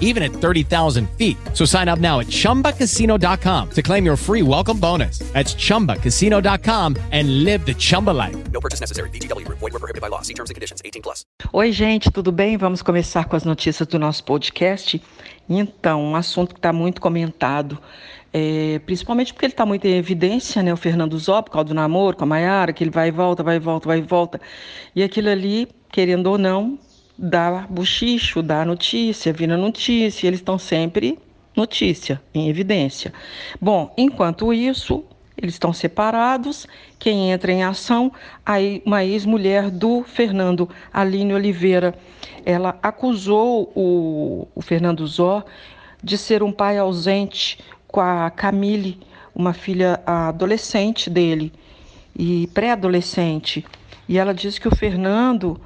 even at 30,000 feet. So sign up now at chumbacasino.com to claim your free welcome bonus. That's chumbacasino.com and live the Chumba life. No purchase necessary. VGW Group. Void were prohibited by law. See terms and conditions. 18 plus. Oi, gente, tudo bem? Vamos começar com as notícias do nosso podcast. Então, um assunto que está muito comentado, é, principalmente porque ele está muito em evidência, né? O Fernando Zó, por causa do namoro com a Maiara, que ele vai e volta, vai e volta, vai e volta. E aquilo ali, querendo ou não, dá bochicho, dá notícia, vira notícia, eles estão sempre notícia, em evidência. Bom, enquanto isso, eles estão separados. Quem entra em ação, aí uma ex-mulher do Fernando, Aline Oliveira, ela acusou o, o Fernando Zó de ser um pai ausente com a Camille, uma filha adolescente dele e pré-adolescente. E ela disse que o Fernando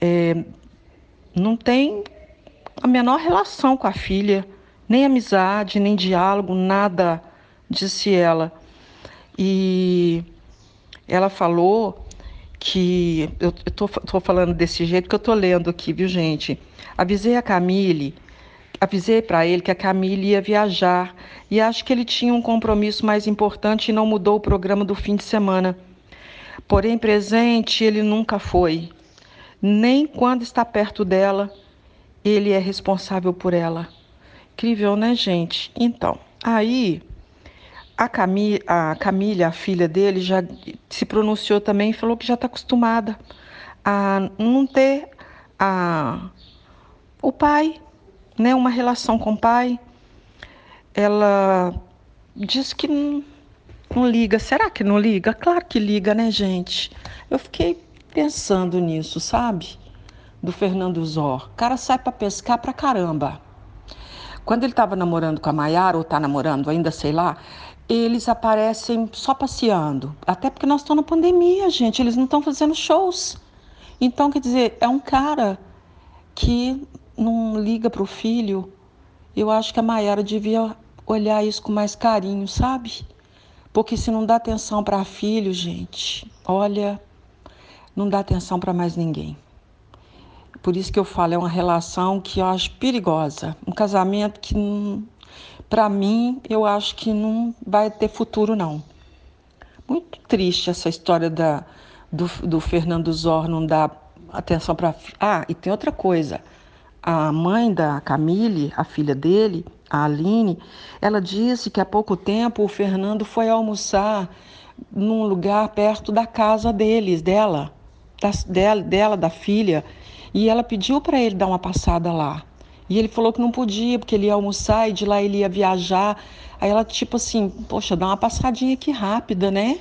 é, não tem a menor relação com a filha, nem amizade, nem diálogo, nada, disse ela. E ela falou que eu tô falando desse jeito que eu tô lendo aqui, viu, gente? Avisei a Camille, avisei para ele que a Camille ia viajar e acho que ele tinha um compromisso mais importante e não mudou o programa do fim de semana. Porém, presente ele nunca foi. Nem quando está perto dela, ele é responsável por ela. Incrível, né, gente? Então, aí a Camille, a Camille, a filha dele, já se pronunciou também e falou que já está acostumada a não ter a, o pai, né, uma relação com o pai. Ela diz que não, não liga. Será que não liga? Claro que liga, né, gente? Eu fiquei pensando nisso, sabe? Do Fernando Zor. O cara sai para pescar pra caramba. Quando ele estava namorando com a Maiara, ou está namorando ainda, sei lá, eles aparecem só passeando. Até porque nós estamos na pandemia, gente. Eles não estão fazendo shows. Então, quer dizer, é um cara que não liga para o filho. Eu acho que a Maiara devia olhar isso com mais carinho, sabe? Porque se não dá atenção para filho, gente, olha, não dá atenção para mais ninguém. Por isso que eu falo, é uma relação que eu acho perigosa. Um casamento que para mim, eu acho que não vai ter futuro, não. Muito triste essa história da, do, do Fernando Zor não dar atenção para. Ah, e tem outra coisa. A mãe da Camille, a filha dele, a Aline, ela disse que há pouco tempo o Fernando foi almoçar num lugar perto da casa deles, dela, da, dela, dela, da filha, e ela pediu para ele dar uma passada lá. E ele falou que não podia, porque ele ia almoçar e de lá ele ia viajar. Aí ela, tipo assim, poxa, dá uma passadinha aqui rápida, né?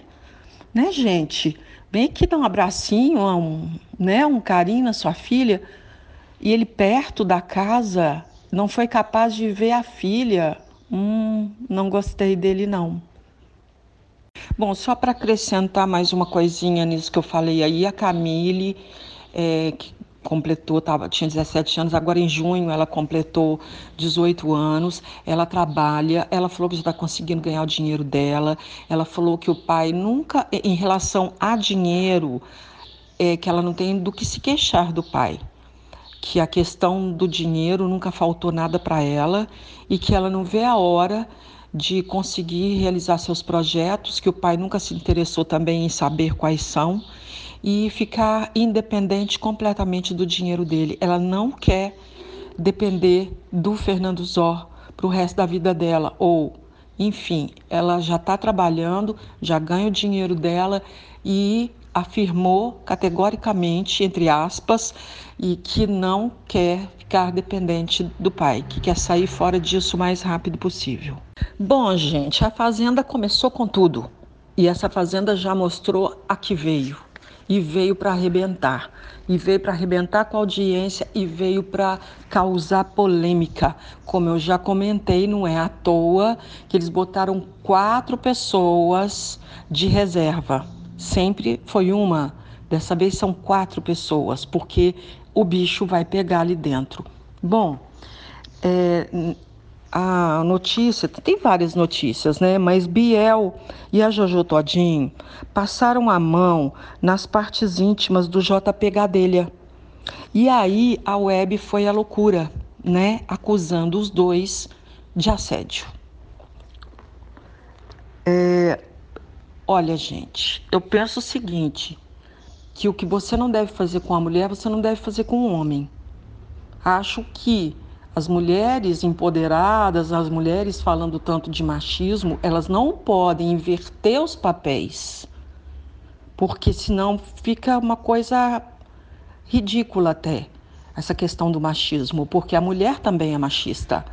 Né, gente? Vem aqui dar um abracinho, um, né, um carinho na sua filha. E ele, perto da casa, não foi capaz de ver a filha. Hum, não gostei dele, não. Bom, só para acrescentar mais uma coisinha nisso que eu falei aí, a Camille, é, que completou, tava, tinha 17 anos, agora em junho ela completou 18 anos, ela trabalha, ela falou que já está conseguindo ganhar o dinheiro dela, ela falou que o pai nunca, em relação a dinheiro, é, que ela não tem do que se queixar do pai, que a questão do dinheiro nunca faltou nada para ela e que ela não vê a hora de conseguir realizar seus projetos, que o pai nunca se interessou também em saber quais são e ficar independente completamente do dinheiro dele. Ela não quer depender do Fernando Zor para o resto da vida dela, ou, enfim, ela já está trabalhando, já ganha o dinheiro dela e afirmou categoricamente, entre aspas, e que não quer ficar dependente do pai, que quer sair fora disso o mais rápido possível. Bom, gente, a Fazenda começou com tudo. E essa Fazenda já mostrou a que veio. E veio para arrebentar. E veio para arrebentar com a audiência e veio para causar polêmica. Como eu já comentei, não é à toa que eles botaram quatro pessoas de reserva. Sempre foi uma, dessa vez são quatro pessoas, porque o bicho vai pegar ali dentro. Bom, é, a notícia, tem várias notícias, né? Mas Biel e a Jojo Todinho passaram a mão nas partes íntimas do JP Gadelha. E aí a web foi a loucura, né? Acusando os dois de assédio. É, olha, gente, eu penso o seguinte: que o que você não deve fazer com a mulher, você não deve fazer com o homem. Acho que as mulheres empoderadas, as mulheres falando tanto de machismo, elas não podem inverter os papéis, porque senão fica uma coisa ridícula até essa questão do machismo, porque a mulher também é machista.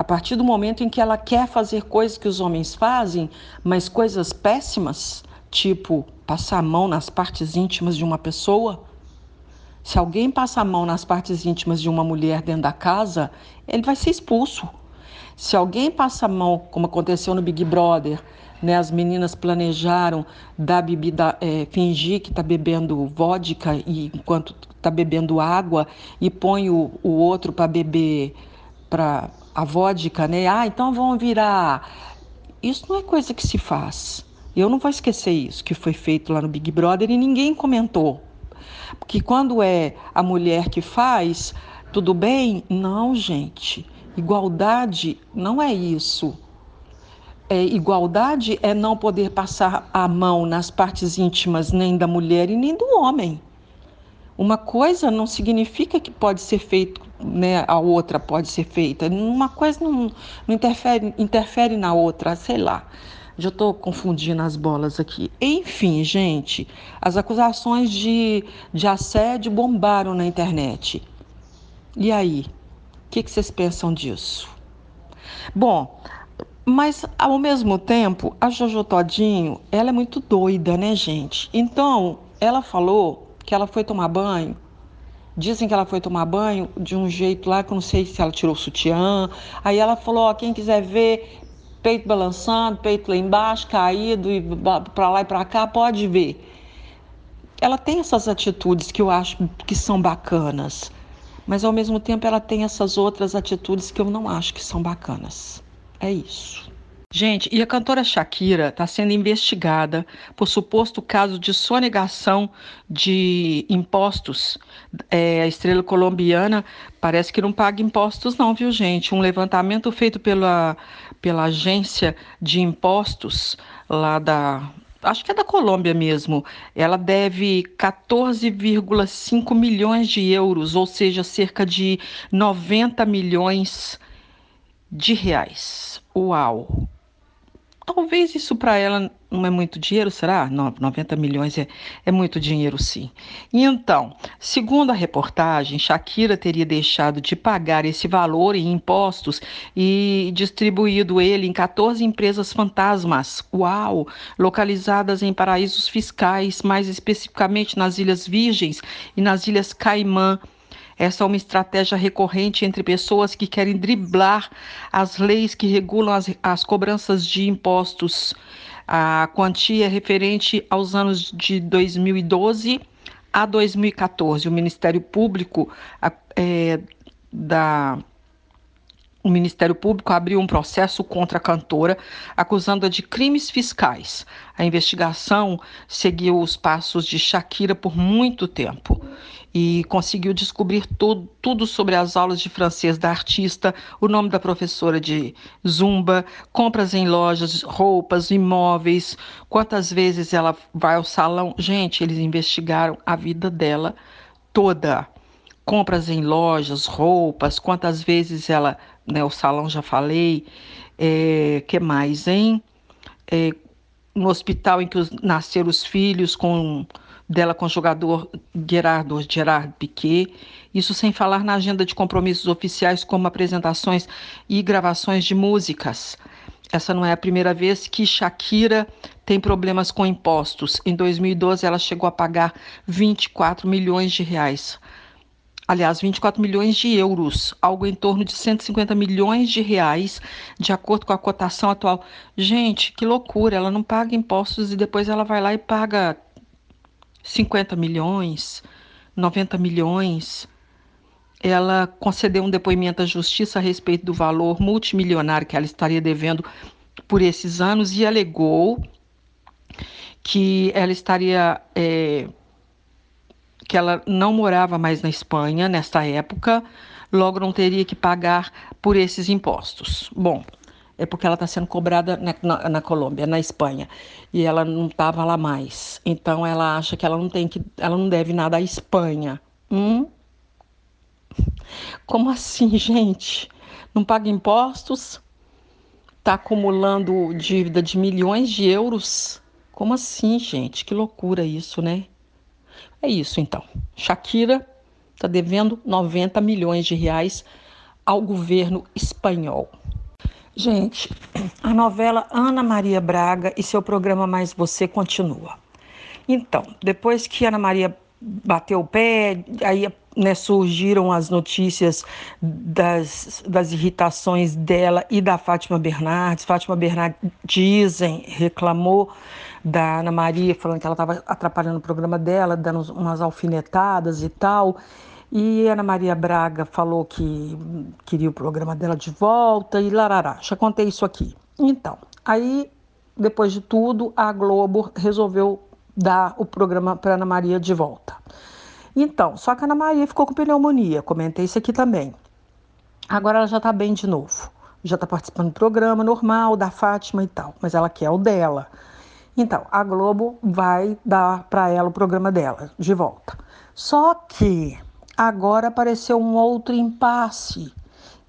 A partir do momento em que ela quer fazer coisas que os homens fazem, mas coisas péssimas, tipo passar a mão nas partes íntimas de uma pessoa, se alguém passa a mão nas partes íntimas de uma mulher dentro da casa, ele vai ser expulso. Se alguém passa a mão, como aconteceu no Big Brother, né, as meninas planejaram dar bebida, é, fingir que está bebendo vodka e enquanto está bebendo água e põe o, o outro para beber para a vodka, né? Ah, então vão virar. Isso não é coisa que se faz. Eu não vou esquecer isso que foi feito lá no Big Brother e ninguém comentou. Porque quando é a mulher que faz, tudo bem? Não, gente. Igualdade não é isso. É, igualdade é não poder passar a mão nas partes íntimas nem da mulher e nem do homem. Uma coisa não significa que pode ser feito, né, a outra pode ser feita. Uma coisa não, não interfere, interfere na outra, sei lá. Já estou confundindo as bolas aqui. Enfim, gente, as acusações de, de assédio bombaram na internet. E aí? O que, que vocês pensam disso? Bom, mas ao mesmo tempo, a Jojo Todinho, ela é muito doida, né, gente? Então, ela falou que ela foi tomar banho. Dizem que ela foi tomar banho de um jeito lá que eu não sei se ela tirou o sutiã. Aí ela falou: ó, quem quiser ver, peito balançando, peito lá embaixo, caído e para lá e para cá, pode ver. Ela tem essas atitudes que eu acho que são bacanas, mas ao mesmo tempo ela tem essas outras atitudes que eu não acho que são bacanas. É isso. Gente, e a cantora Shakira está sendo investigada por suposto caso de sonegação de impostos. É, a estrela colombiana parece que não paga impostos, não, viu, gente? Um levantamento feito pela, pela agência de impostos lá da. Acho que é da Colômbia mesmo. Ela deve 14,5 milhões de euros, ou seja, cerca de 90 milhões de reais. Uau! Talvez isso para ela não é muito dinheiro, será? 90 milhões é, é muito dinheiro, sim. E então, segundo a reportagem, Shakira teria deixado de pagar esse valor em impostos e distribuído ele em 14 empresas fantasmas, uau, localizadas em paraísos fiscais, mais especificamente nas Ilhas Virgens e nas Ilhas Caimã. Essa é uma estratégia recorrente entre pessoas que querem driblar as leis que regulam as, as cobranças de impostos. A quantia é referente aos anos de 2012 a 2014. O Ministério Público é, da o Ministério Público abriu um processo contra a cantora, acusando-a de crimes fiscais. A investigação seguiu os passos de Shakira por muito tempo e conseguiu descobrir tudo, sobre as aulas de francês da artista, o nome da professora de zumba, compras em lojas, roupas, imóveis, quantas vezes ela vai ao salão. Gente, eles investigaram a vida dela toda. Compras em lojas, roupas, quantas vezes ela, né, o salão já falei, é, que mais, hein? É, no hospital em que nasceram os filhos com dela com o jogador Gerardo Gerard Piquet, isso sem falar na agenda de compromissos oficiais como apresentações e gravações de músicas. Essa não é a primeira vez que Shakira tem problemas com impostos. Em 2012, ela chegou a pagar 24 milhões de reais. Aliás, 24 milhões de euros, algo em torno de 150 milhões de reais, de acordo com a cotação atual. Gente, que loucura! Ela não paga impostos e depois ela vai lá e paga 50 milhões, 90 milhões. Ela concedeu um depoimento à justiça a respeito do valor multimilionário que ela estaria devendo por esses anos e alegou que ela estaria. É, que ela não morava mais na Espanha nesta época, logo não teria que pagar por esses impostos. Bom, é porque ela está sendo cobrada na, na, na, Colômbia, na Espanha, e ela não estava lá mais. Então ela acha que ela não tem que, ela não deve nada à Espanha. Hum? Como assim, gente? Não paga impostos? Está acumulando dívida de milhões de euros? Como assim, gente? Que loucura isso, né? É isso então. Shakira está devendo 90 milhões de reais ao governo espanhol. Gente, a novela Ana Maria Braga e seu programa Mais Você continua. Então, depois que Ana Maria bateu o pé, aí né, surgiram as notícias das, das irritações dela e da Fátima Bernardes. Fátima Bernardes, dizem, reclamou da Ana Maria, falando que ela estava atrapalhando o programa dela, dando umas alfinetadas e tal. E Ana Maria Braga falou que queria o programa dela de volta e larará. Já contei isso aqui. Então, aí, depois de tudo, a Globo resolveu dar o programa para Ana Maria de volta. Então, só que a Ana Maria ficou com pneumonia, comentei isso aqui também. Agora ela já está bem de novo. Já está participando do programa normal, da Fátima e tal, mas ela quer o dela. Então, a Globo vai dar para ela o programa dela de volta. Só que Agora apareceu um outro impasse,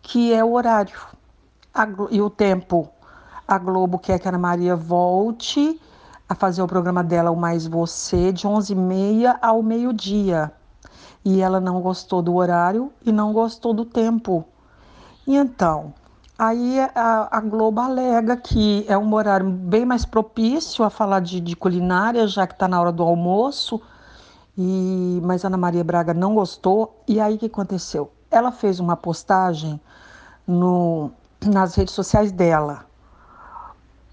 que é o horário a, e o tempo. A Globo quer que a Ana Maria volte a fazer o programa dela, o Mais Você, de 11h30 ao meio-dia. E ela não gostou do horário e não gostou do tempo. E então, aí a, a, Globo alega que é um horário bem mais propício a falar de, de culinária, já que está na hora do almoço e mas Ana Maria Braga não gostou. E aí o que aconteceu? Ela fez uma postagem no, nas redes sociais dela.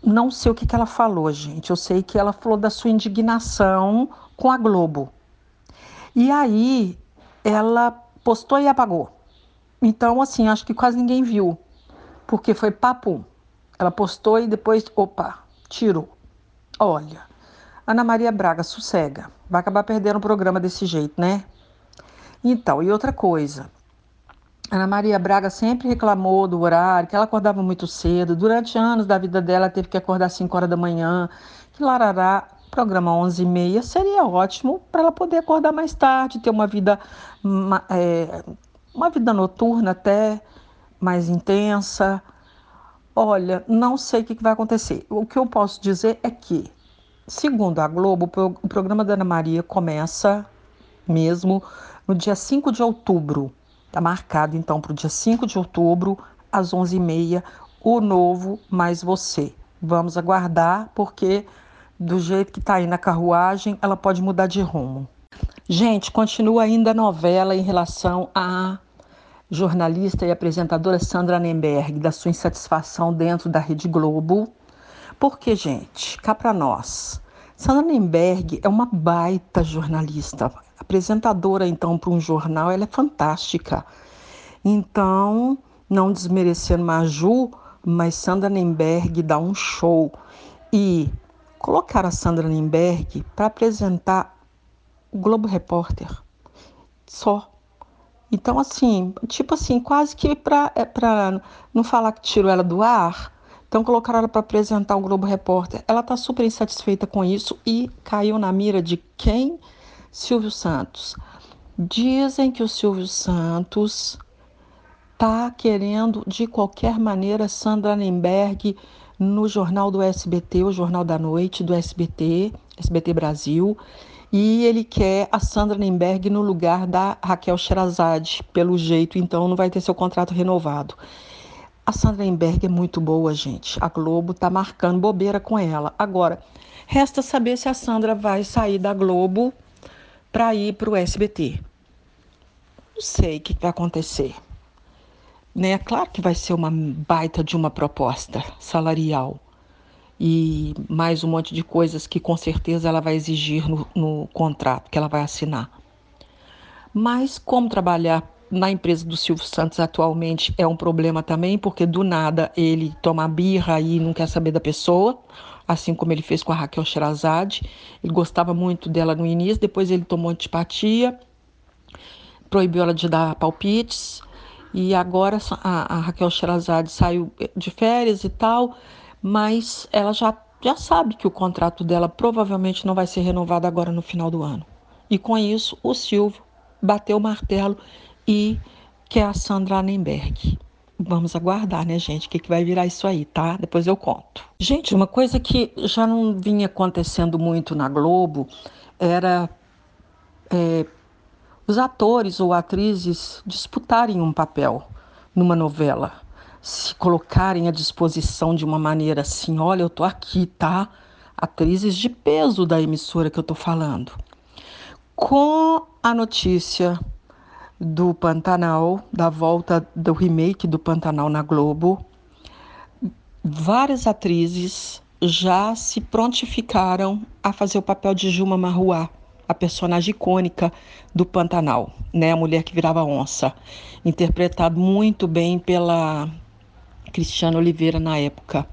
Não sei o que, que ela falou, gente. Eu sei que ela falou da sua indignação com a Globo. E aí ela postou e apagou. Então, assim, acho que quase ninguém viu, porque foi papo. Ela postou e depois, opa, tirou. Olha, Ana Maria Braga, sossega. Vai acabar perdendo o programa desse jeito, né? Então, e outra coisa. Ana Maria Braga sempre reclamou do horário, que ela acordava muito cedo. Durante anos da vida dela, teve que acordar às 5 horas da manhã. Que larará, programa 11 e meia seria ótimo para ela poder acordar mais tarde, ter uma vida, uma, é, uma vida noturna até mais intensa. Olha, não sei o que vai acontecer. O que eu posso dizer é que Segundo a Globo, o programa da Ana Maria começa mesmo no dia 5 de outubro. Está marcado então para o dia 5 de outubro, às 11h30, o novo Mais Você. Vamos aguardar, porque do jeito que está aí na carruagem, ela pode mudar de rumo. Gente, continua ainda a novela em relação à jornalista e apresentadora Sandra Nemberg, da sua insatisfação dentro da Rede Globo porque, gente, cá para nós, Sandra Nemberg é uma baita jornalista, apresentadora então para um jornal, ela é fantástica. Então, não desmerecendo Maju, mas Sandra Nemberg dá um show e colocar a Sandra Nemberg para apresentar o Globo Repórter só. Então, assim, tipo assim, quase que para é não falar que tirou ela do ar, então colocaram ela para apresentar o Globo Repórter. Ela está super insatisfeita com isso e caiu na mira de quem? Silvio Santos. Dizem que o Silvio Santos está querendo, de qualquer maneira, Sandra Nemberg no jornal do SBT, o Jornal da Noite do SBT, SBT Brasil, e ele quer a Sandra Nemberg no lugar da Raquel Sherazade, pelo jeito, então não vai ter seu contrato renovado. A Sandra Nemberg é muito boa, gente. A Globo tá marcando bobeira com ela. Agora, resta saber se a Sandra vai sair da Globo para ir para o SBT. Não sei o que vai acontecer. Né? Claro que vai ser uma baita de uma proposta salarial e mais um monte de coisas que com certeza ela vai exigir no, no contrato que ela vai assinar. Mas como trabalhar na empresa do Silvio Santos atualmente é um problema também, porque do nada ele toma birra e não quer saber da pessoa, assim como ele fez com a Raquel Sherazade. Ele gostava muito dela no início, depois ele tomou antipatia, proibiu ela de dar palpites, e agora a, a Raquel Sherazade saiu de férias e tal, mas ela já, já sabe que o contrato dela provavelmente não vai ser renovado agora no final do ano. E com isso, o Silvio bateu o martelo e quer a Sandra Annenberg. Vamos aguardar, né, gente? O que, que vai virar isso aí, tá? Depois eu conto. Gente, uma coisa que já não vinha acontecendo muito na Globo era é, os atores ou atrizes disputarem um papel numa novela, se colocarem à disposição de uma maneira assim: olha, eu tô aqui, tá? Atrizes de peso da emissora que eu tô falando. Com a notícia do Pantanal, da volta do remake do Pantanal na Globo, várias atrizes já se prontificaram a fazer o papel de Juma Marruá, a personagem icônica do Pantanal, né, a mulher que virava onça, interpretado muito bem pela Cristiana Oliveira na época.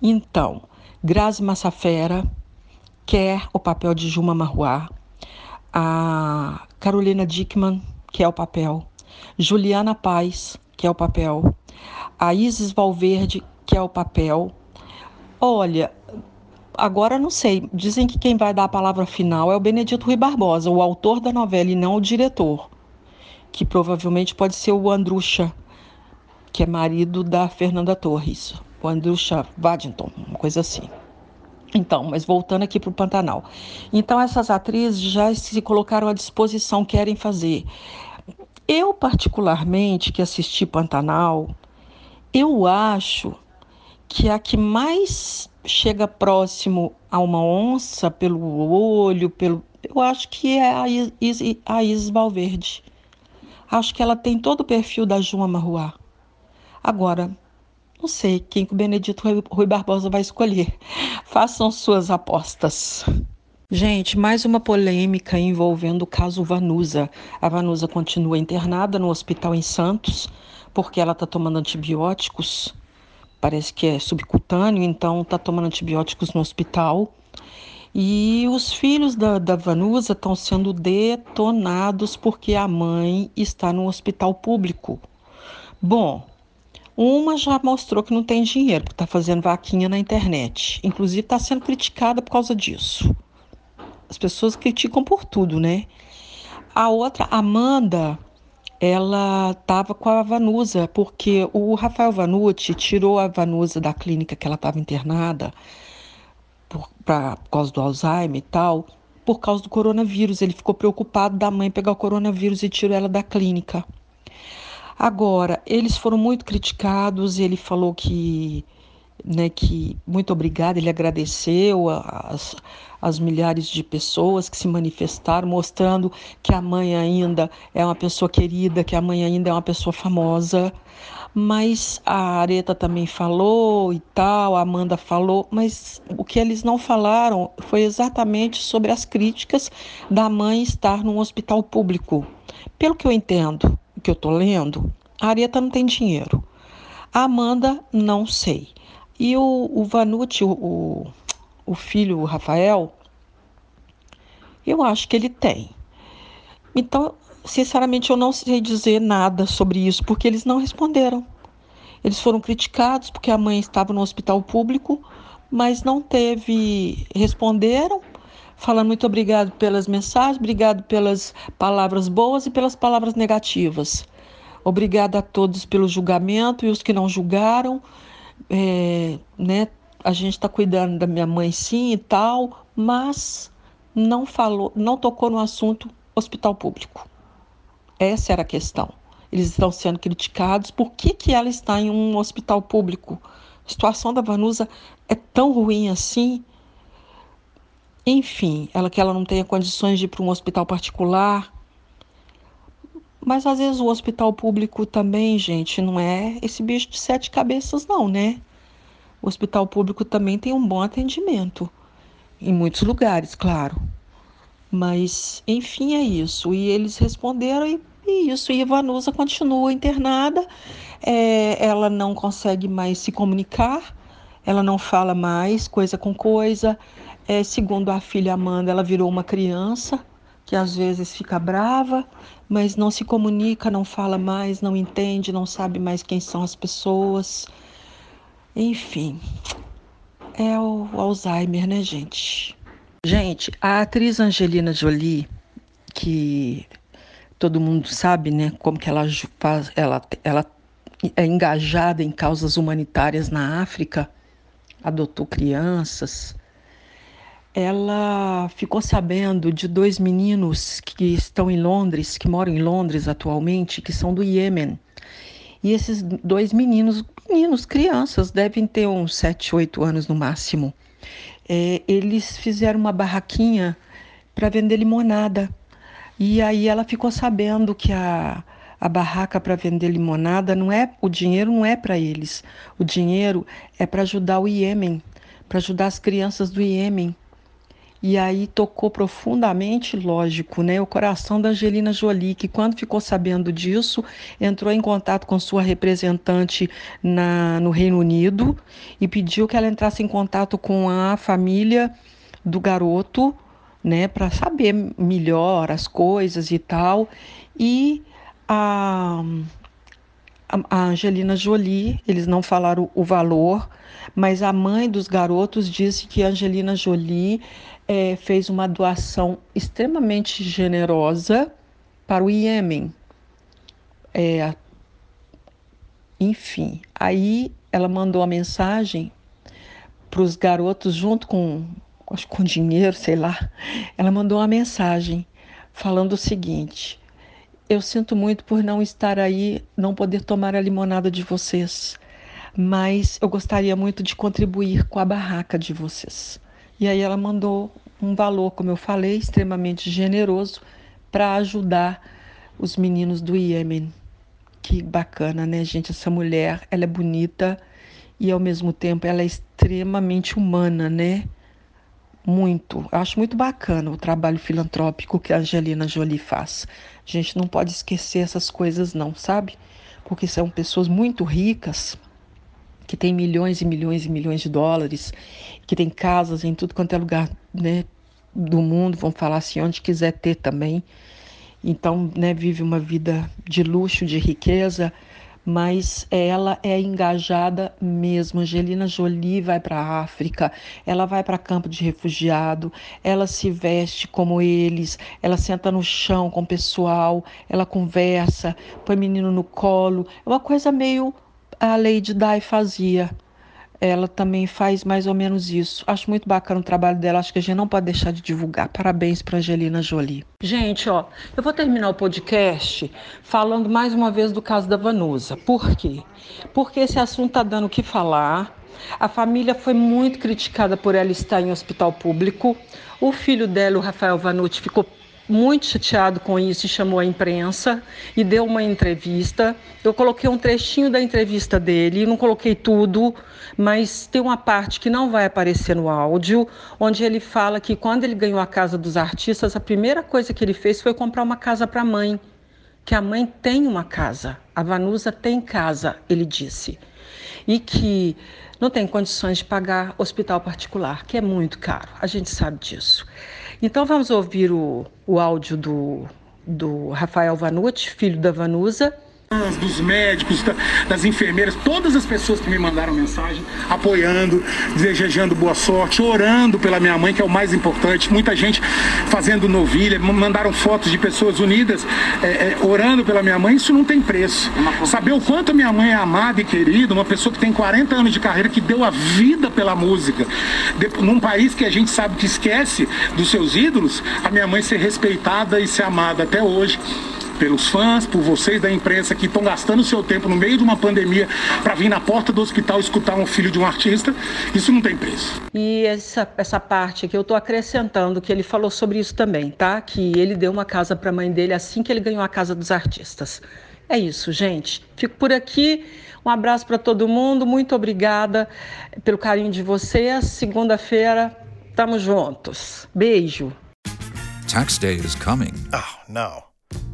Então, Grazi Massafera quer o papel de Juma Marruá, a Carolina Dickman que é o papel, Juliana Paz, que é o papel, a Isis Valverde, que é o papel. Olha, agora não sei, dizem que quem vai dar a palavra final é o Benedito Rui Barbosa, o autor da novela e não o diretor, que provavelmente pode ser o Andrucha, que é marido da Fernanda Torres, o Andrucha Waddington, uma coisa assim. Então, mas voltando aqui para o Pantanal. Então, essas atrizes já se colocaram à disposição, querem fazer. Eu, particularmente, que assisti Pantanal, eu acho que a que mais chega próximo a uma onça pelo olho, pelo, eu acho que é a, Is, a Isis Valverde. Acho que ela tem todo o perfil da João Marruá. Agora, não sei quem que o Benedito Rui Barbosa vai escolher. Façam suas apostas. Gente, mais uma polêmica envolvendo o caso Vanusa. A Vanusa continua internada no hospital em Santos porque ela está tomando antibióticos. Parece que é subcutâneo, então está tomando antibióticos no hospital. E os filhos da, da Vanusa estão sendo detonados porque a mãe está no hospital público. Bom, uma já mostrou que não tem dinheiro, porque está fazendo vaquinha na internet. Inclusive está sendo criticada por causa disso. As pessoas criticam por tudo, né? A outra, Amanda, ela estava com a Vanusa, porque o Rafael Vanucci tirou a Vanusa da clínica que ela estava internada, por, pra, por causa do Alzheimer e tal, por causa do coronavírus. Ele ficou preocupado da mãe pegar o coronavírus e tirou ela da clínica. Agora, eles foram muito criticados, ele falou que, né, que muito obrigado, ele agradeceu as, as milhares de pessoas que se manifestaram, mostrando que a mãe ainda é uma pessoa querida, que a mãe ainda é uma pessoa famosa. Mas a Areta também falou e tal, a Amanda falou, mas o que eles não falaram foi exatamente sobre as críticas da mãe estar num hospital público. Pelo que eu entendo, que eu tô lendo, a Arieta não tem dinheiro. A Amanda, não sei. E o, o o, o filho, o Rafael, eu acho que ele tem. Então, sinceramente, eu não sei dizer nada sobre isso, porque eles não responderam. Eles foram criticados porque a mãe estava no hospital público, mas não teve. Responderam, falando muito obrigado pelas mensagens, obrigado pelas palavras boas e pelas palavras negativas. Obrigada a todos pelo julgamento e os que não julgaram. É, né, a gente está cuidando da minha mãe sim e tal, mas não falou, não tocou no assunto hospital público. Essa era a questão. Eles estão sendo criticados. Por que, que ela está em um hospital público? A situação da Vanusa é tão ruim assim. Enfim, ela que ela não tenha condições de ir para um hospital particular. Mas às vezes o hospital público também, gente, não é esse bicho de sete cabeças, não, né? O hospital público também tem um bom atendimento. Em muitos lugares, claro. Mas, enfim, é isso. E eles responderam e, e isso. E Vanusa continua internada. É, ela não consegue mais se comunicar. Ela não fala mais coisa com coisa. É, segundo a filha Amanda, ela virou uma criança que às vezes fica brava, mas não se comunica, não fala mais, não entende, não sabe mais quem são as pessoas. Enfim, é o Alzheimer, né, gente? Gente, a atriz Angelina Jolie, que todo mundo sabe, né, como que ela faz, ela, ela é engajada em causas humanitárias na África, adotou crianças, ela ficou sabendo de dois meninos que estão em Londres, que moram em Londres atualmente, que são do Iêmen. E esses dois meninos, meninos, crianças, devem ter uns 7, 8 anos no máximo. É, eles fizeram uma barraquinha para vender limonada. E aí ela ficou sabendo que a, a barraca para vender limonada não é o dinheiro não é para eles. O dinheiro é para ajudar o Iêmen, para ajudar as crianças do Iêmen e aí tocou profundamente, lógico, né, o coração da Angelina Jolie, que quando ficou sabendo disso, entrou em contato com sua representante na, no Reino Unido e pediu que ela entrasse em contato com a família do garoto, né, para saber melhor as coisas e tal. E a, a Angelina Jolie, eles não falaram o valor, mas a mãe dos garotos disse que a Angelina Jolie é, fez uma doação extremamente generosa para o Iêmen. É, enfim, aí ela mandou a mensagem para os garotos junto com, acho, com dinheiro, sei lá. Ela mandou uma mensagem falando o seguinte: Eu sinto muito por não estar aí, não poder tomar a limonada de vocês, mas eu gostaria muito de contribuir com a barraca de vocês. E aí ela mandou um valor, como eu falei, extremamente generoso para ajudar os meninos do Iêmen. Que bacana, né, gente? Essa mulher, ela é bonita e ao mesmo tempo ela é extremamente humana, né? Muito. Acho muito bacana o trabalho filantrópico que a Angelina Jolie faz. A gente não pode esquecer essas coisas, não, sabe? Porque são pessoas muito ricas que tem milhões e milhões e milhões de dólares, que tem casas em tudo quanto é lugar né, do mundo, vamos falar assim, onde quiser ter também. Então, né, vive uma vida de luxo, de riqueza, mas ela é engajada mesmo. Angelina Jolie vai para a África, ela vai para campo de refugiado, ela se veste como eles, ela senta no chão com o pessoal, ela conversa, põe menino no colo. É uma coisa meio a Lady Di fazia. Ela também faz mais ou menos isso. Acho muito bacana o trabalho dela. Acho que a gente não pode deixar de divulgar. Parabéns para Angelina Jolie. Gente, ó, eu vou terminar o podcast falando mais uma vez do caso da Vanusa. Por quê? Porque esse assunto tá dando o que falar. A família foi muito criticada por ela estar em hospital público. O filho dela, o Rafael Vanucci, ficou muito chateado com isso e chamou a imprensa e deu uma entrevista. Eu coloquei um trechinho da entrevista dele, não coloquei tudo, mas tem uma parte que não vai aparecer no áudio, onde ele fala que quando ele ganhou a casa dos artistas, a primeira coisa que ele fez foi comprar uma casa para a mãe, que a mãe tem uma casa, a Vanusa tem casa, ele disse, e que não tem condições de pagar hospital particular, que é muito caro, a gente sabe disso. Então vamos ouvir o, o áudio do, do Rafael Vanucci, filho da Vanusa, dos médicos, das enfermeiras, todas as pessoas que me mandaram mensagem, apoiando, desejando boa sorte, orando pela minha mãe, que é o mais importante. Muita gente fazendo novilha, mandaram fotos de pessoas unidas, é, é, orando pela minha mãe. Isso não tem preço. Saber o quanto minha mãe é amada e querida, uma pessoa que tem 40 anos de carreira, que deu a vida pela música, de, num país que a gente sabe que esquece dos seus ídolos, a minha mãe ser respeitada e ser amada até hoje pelos fãs, por vocês da imprensa que estão gastando seu tempo no meio de uma pandemia para vir na porta do hospital escutar um filho de um artista, isso não tem preço. E essa, essa parte que eu estou acrescentando, que ele falou sobre isso também, tá? Que ele deu uma casa para a mãe dele assim que ele ganhou a casa dos artistas. É isso, gente. Fico por aqui. Um abraço para todo mundo. Muito obrigada pelo carinho de vocês. Segunda-feira, estamos juntos. Beijo. Tax day is coming. Oh, no.